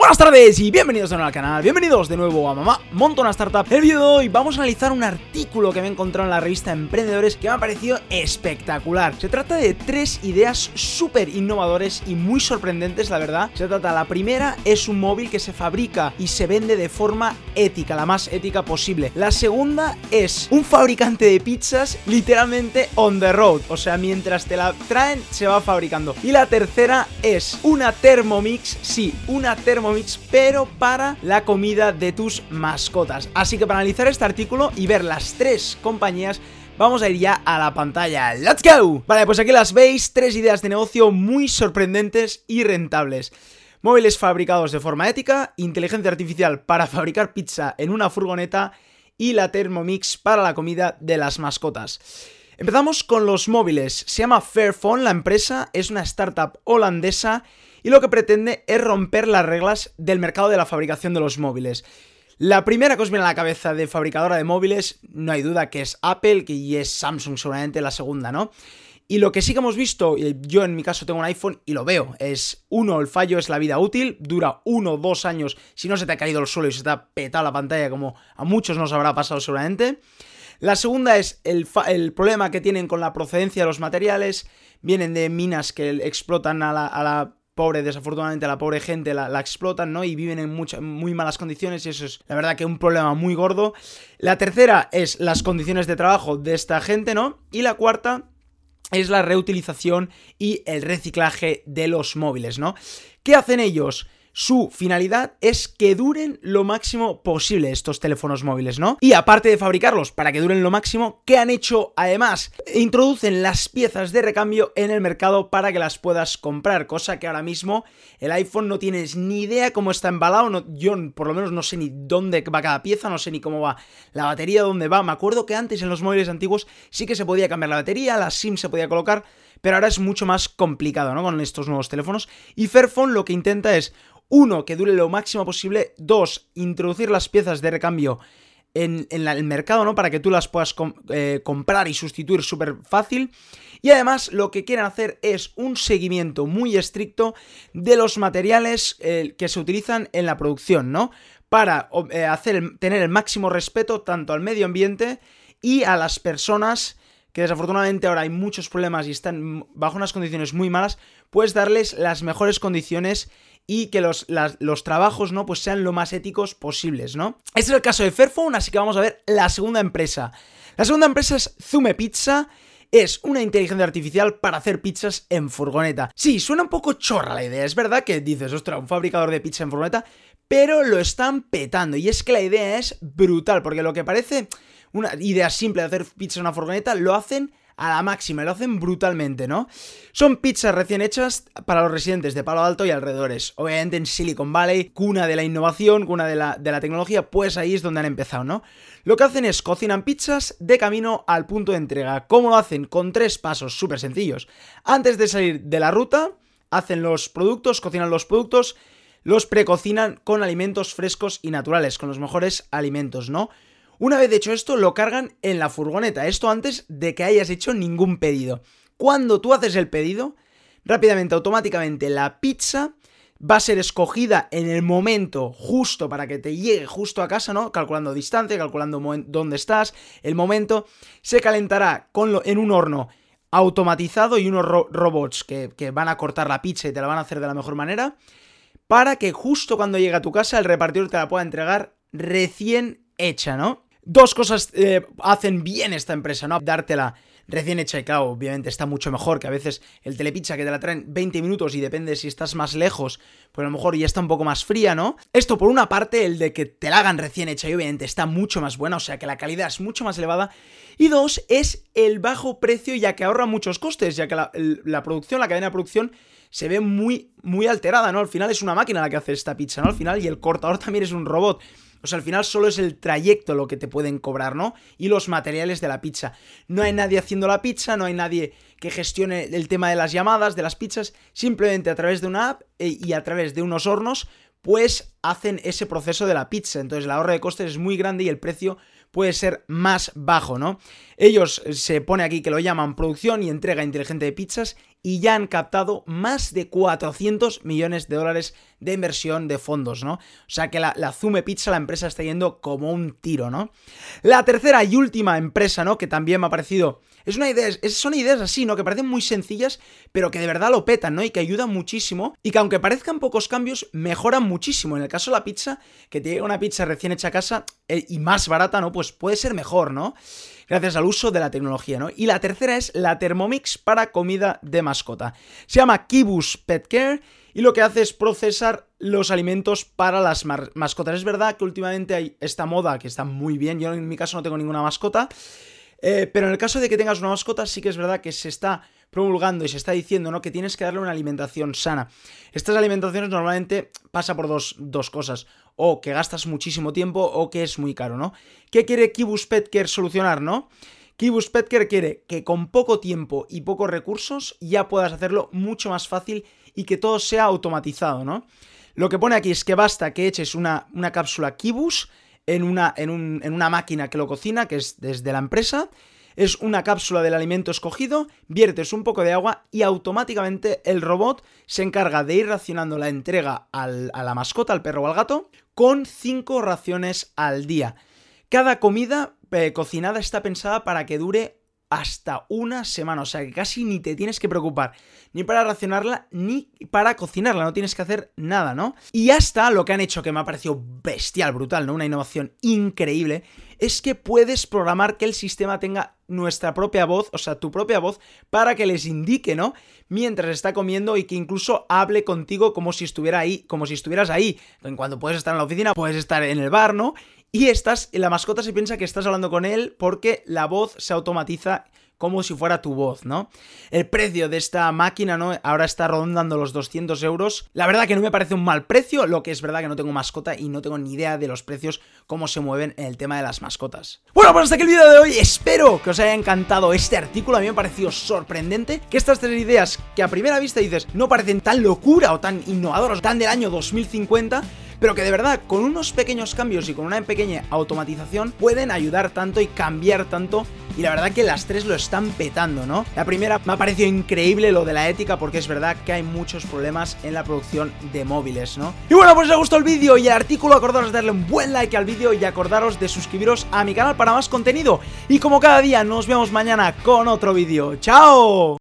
Buenas tardes y bienvenidos de nuevo al canal, bienvenidos de nuevo a Mamá Monto una Startup. En el vídeo de hoy vamos a analizar un artículo que me he encontrado en la revista Emprendedores que me ha parecido espectacular. Se trata de tres ideas súper innovadores y muy sorprendentes, la verdad. Se trata, la primera es un móvil que se fabrica y se vende de forma ética, la más ética posible. La segunda es un fabricante de pizzas literalmente on the road, o sea, mientras te la traen se va fabricando. Y la tercera es una Thermomix, sí, una Thermomix pero para la comida de tus mascotas. Así que para analizar este artículo y ver las tres compañías, vamos a ir ya a la pantalla. ¡Let's go! Vale, pues aquí las veis, tres ideas de negocio muy sorprendentes y rentables. Móviles fabricados de forma ética, inteligencia artificial para fabricar pizza en una furgoneta y la Thermomix para la comida de las mascotas. Empezamos con los móviles. Se llama Fairphone, la empresa es una startup holandesa y lo que pretende es romper las reglas del mercado de la fabricación de los móviles. La primera que os viene a la cabeza de fabricadora de móviles, no hay duda que es Apple, y es Samsung seguramente la segunda, ¿no? Y lo que sí que hemos visto, yo en mi caso tengo un iPhone y lo veo, es uno, el fallo es la vida útil, dura uno o dos años si no se te ha caído el suelo y se te ha petado la pantalla como a muchos nos habrá pasado seguramente. La segunda es el problema que tienen con la procedencia de los materiales, vienen de minas que explotan a la pobre, desafortunadamente la pobre gente la, explotan, ¿no? Y viven en muy malas condiciones y eso es la verdad que un problema muy gordo. La tercera es las condiciones de trabajo de esta gente, ¿no? Y la cuarta es la reutilización y el reciclaje de los móviles, ¿no? ¿Qué hacen ellos? Su finalidad es que duren lo máximo posible estos teléfonos móviles, ¿no? Y aparte de fabricarlos para que duren lo máximo, ¿qué han hecho además? Introducen las piezas de recambio en el mercado para que las puedas comprar, cosa que ahora mismo el iPhone no tienes ni idea cómo está embalado, yo por lo menos no sé ni dónde va cada pieza, no sé ni cómo va la batería, dónde va. Me acuerdo que antes en los móviles antiguos sí que se podía cambiar la batería, la SIM se podía colocar, pero ahora es mucho más complicado, ¿no? Con estos nuevos teléfonos. Y Fairphone lo que intenta es uno, que dure lo máximo posible. Dos, introducir las piezas de recambio en, el mercado, ¿no? Para que tú las puedas eh, comprar y sustituir súper fácil. Y además lo que quieren hacer es un seguimiento muy estricto de los materiales eh, que se utilizan en la producción, ¿no? Para eh, hacer, tener el máximo respeto tanto al medio ambiente y a las personas que desafortunadamente ahora hay muchos problemas y están bajo unas condiciones muy malas, pues darles las mejores condiciones y que los, los, trabajos, ¿no? Pues sean lo más éticos posibles, ¿no? Este es el caso de Fairphone, así que vamos a ver la segunda empresa. La segunda empresa es Zume Pizza. Es una inteligencia artificial para hacer pizzas en furgoneta. Sí, suena un poco chorra la idea. Es verdad que dices, ostras, un fabricador de pizza en furgoneta, pero lo están petando. Y es que la idea es brutal, porque lo que parece una idea simple de hacer pizza en una furgoneta, lo hacen a la máxima, lo hacen brutalmente, ¿no? Son pizzas recién hechas para los residentes de Palo Alto y alrededores. Obviamente en Silicon Valley, cuna de la innovación, cuna de la, de la tecnología, pues ahí es donde han empezado, ¿no? Lo que hacen es cocinan pizzas de camino al punto de entrega. ¿Cómo lo hacen? Con tres pasos súper sencillos. Antes de salir de la ruta, hacen los productos, cocinan los productos, los precocinan con alimentos frescos y naturales, con los mejores alimentos, ¿no? Una vez hecho esto, lo cargan en la furgoneta. Esto antes de que hayas hecho ningún pedido. Cuando tú haces el pedido, rápidamente, automáticamente, la pizza va a ser escogida en el momento justo para que te llegue justo a casa, ¿no? Calculando distancia, calculando dónde estás, el momento. Se calentará con en un horno automatizado y unos robots que, que van a cortar la pizza y te la van a hacer de la mejor manera. Para que justo cuando llegue a tu casa el repartidor te la pueda entregar recién hecha, ¿no? Dos cosas eh, hacen bien esta empresa, ¿no? Dártela recién hecha y claro, obviamente está mucho mejor que a veces el telepizza que te la traen 20 minutos y depende si estás más lejos, pues a lo mejor ya está un poco más fría, ¿no? Esto por una parte, el de que te la hagan recién hecha y obviamente está mucho más buena, o sea que la calidad es mucho más elevada. Y dos, es el bajo precio ya que ahorra muchos costes, ya que la, la producción, la cadena de producción se ve muy, muy alterada, ¿no? Al final es una máquina la que hace esta pizza, ¿no? Al final y el cortador también es un robot. O sea, al final solo es el trayecto lo que te pueden cobrar, ¿no? Y los materiales de la pizza. No hay nadie haciendo la pizza, no hay nadie que gestione el tema de las llamadas, de las pizzas. Simplemente a través de una app eh, y a través de unos hornos, pues hacen ese proceso de la pizza. Entonces el ahorro de costes es muy grande y el precio puede ser más bajo, ¿no? Ellos eh, se pone aquí que lo llaman producción y entrega inteligente de pizzas y ya han captado más de 400 millones de dólares de inversión de fondos, ¿no? O sea que la, la, Zume Pizza, la empresa está yendo como un tiro, ¿no? La tercera y última empresa, ¿no? Que también me ha parecido... Es una idea, es, son ideas así, ¿no? Que parecen muy sencillas, pero que de verdad lo petan, ¿no? Y que ayudan muchísimo y que aunque parezcan pocos cambios, mejoran muchísimo. En el caso la pizza, que te llega una pizza recién hecha a casa eh, y más barata, ¿no? Pues puede ser mejor, ¿no? gracias al uso de la tecnología, ¿no? Y la tercera es la Thermomix para comida de mascota. Se llama Kibus Pet Care y lo que hace es procesar los alimentos para las mascotas. Es verdad que últimamente hay esta moda que está muy bien, yo en mi caso no tengo ninguna mascota, eh, pero en el caso de que tengas una mascota, sí que es verdad que se está promulgando y se está diciendo, ¿no? Que tienes que darle una alimentación sana. Estas alimentaciones normalmente pasa por dos, dos cosas. O que gastas muchísimo tiempo o que es muy caro, ¿no? ¿Qué quiere Kibus Petker solucionar, no? Kibus Petker quiere que con poco tiempo y pocos recursos ya puedas hacerlo mucho más fácil y que todo sea automatizado, ¿no? Lo que pone aquí es que basta que eches una, una cápsula Kibus en una, en, en una máquina que lo cocina, que es desde la empresa, es una cápsula del alimento escogido, viertes un poco de agua y automáticamente el robot se encarga de ir racionando la entrega a la mascota, al perro o al gato, con 5 raciones al día. Cada comida eh, cocinada está pensada para que dure hasta una semana. O sea que casi ni te tienes que preocupar ni para racionarla ni para cocinarla. No tienes que hacer nada, ¿no? Y hasta lo que han hecho que me ha parecido bestial, brutal, ¿no? Una innovación increíble. Es que puedes programar que el sistema tenga nuestra propia voz, o sea, tu propia voz, para que les indique, ¿no? Mientras está comiendo y que incluso hable contigo como si estuviera ahí, como si estuvieras ahí. En cuando puedes estar en la oficina, puedes estar en el bar, ¿no? Y estás, la mascota se piensa que estás hablando con él porque la voz se automatiza como si fuera tu voz, ¿no? El precio de esta máquina, ¿no? Ahora está rondando los 200 euros. La verdad que no me parece un mal precio, lo que es verdad que no tengo mascota y no tengo ni idea de los precios, cómo se mueven en el tema de las mascotas. Bueno, pues hasta aquí el vídeo de hoy. Espero que os haya encantado este artículo. A mí me ha parecido sorprendente que estas tres ideas que a primera vista dices no parecen tan locura o tan innovadoras, tan del año 2050 pero que de verdad con unos pequeños cambios y con una pequeña automatización pueden ayudar tanto y cambiar tanto y la verdad que las tres lo están petando, ¿no? La primera me ha parecido increíble lo de la ética porque es verdad que hay muchos problemas en la producción de móviles, ¿no? Y bueno, pues si os gustó el vídeo y el artículo, acordaros de darle un buen like al vídeo y acordaros de suscribiros a mi canal para más contenido. Y como cada día, nos vemos mañana con otro vídeo. ¡Chao!